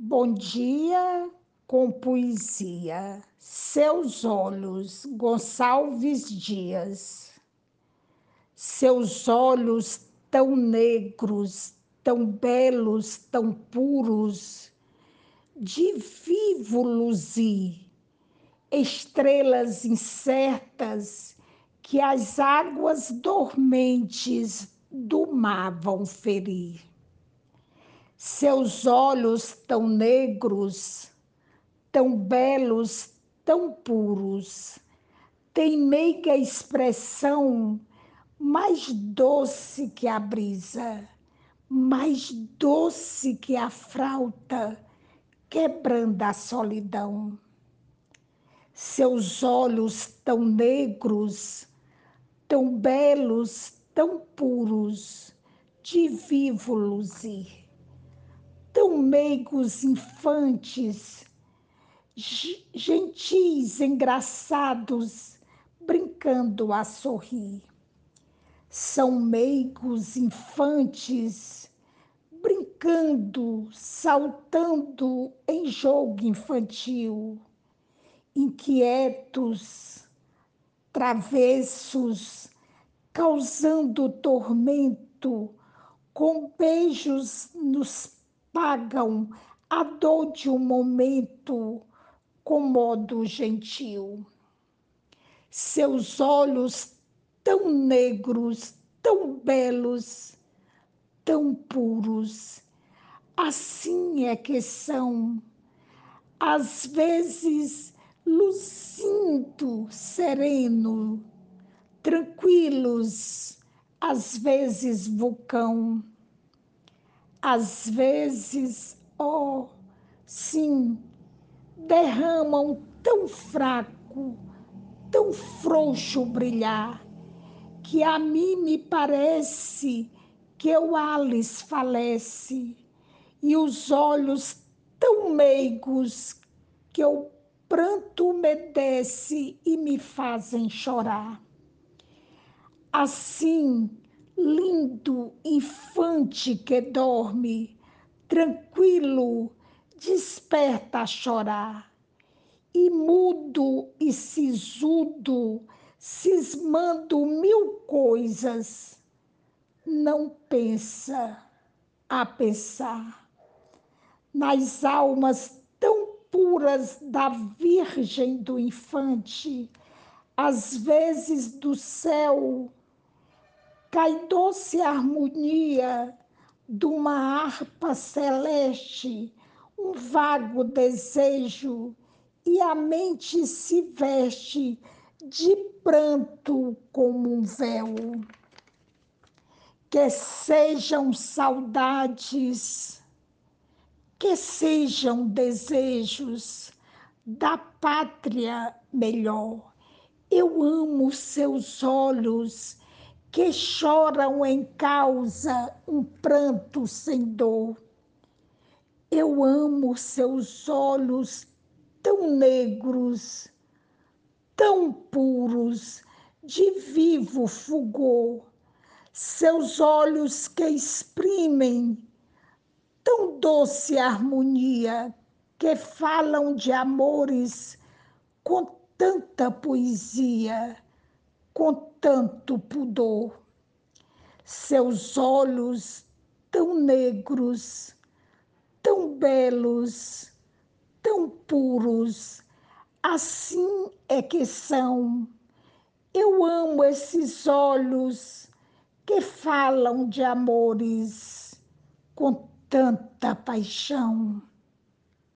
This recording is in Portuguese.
Bom dia com poesia. Seus olhos, Gonçalves Dias. Seus olhos tão negros, tão belos, tão puros, de vivo luzir, estrelas incertas que as águas dormentes do mar vão ferir seus olhos tão negros, tão belos, tão puros, têm meiga expressão mais doce que a brisa, mais doce que a frauta, quebrando a solidão. Seus olhos tão negros, tão belos, tão puros, de vivo luzir tão meigos infantes, gentis, engraçados, brincando a sorrir. São meigos infantes, brincando, saltando em jogo infantil, inquietos, travessos, causando tormento, com beijos nos pagam a dor de um momento com modo gentil. Seus olhos tão negros, tão belos, tão puros, assim é que são, às vezes luzindo sereno, tranquilos, às vezes vulcão às vezes, oh, sim, derramam tão fraco, tão frouxo brilhar, que a mim me parece que o Alice falece, e os olhos tão meigos que o pranto umedece e me fazem chorar. Assim, lindo infante que dorme, tranquilo, desperta a chorar. E mudo e sisudo, cismando mil coisas, não pensa a pensar nas almas tão puras da Virgem do Infante, às vezes do céu cai doce harmonia de uma harpa celeste, um vago desejo, e a mente se veste de pranto como um véu. Que sejam saudades, que sejam desejos da pátria melhor. Eu amo seus olhos que choram em causa um pranto sem dor. Eu amo seus olhos tão negros, tão puros, de vivo fulgor, seus olhos que exprimem tão doce harmonia, que falam de amores com tanta poesia com tanto pudor. Seus olhos tão negros, tão belos, tão puros, assim é que são. Eu amo esses olhos que falam de amores com tanta paixão.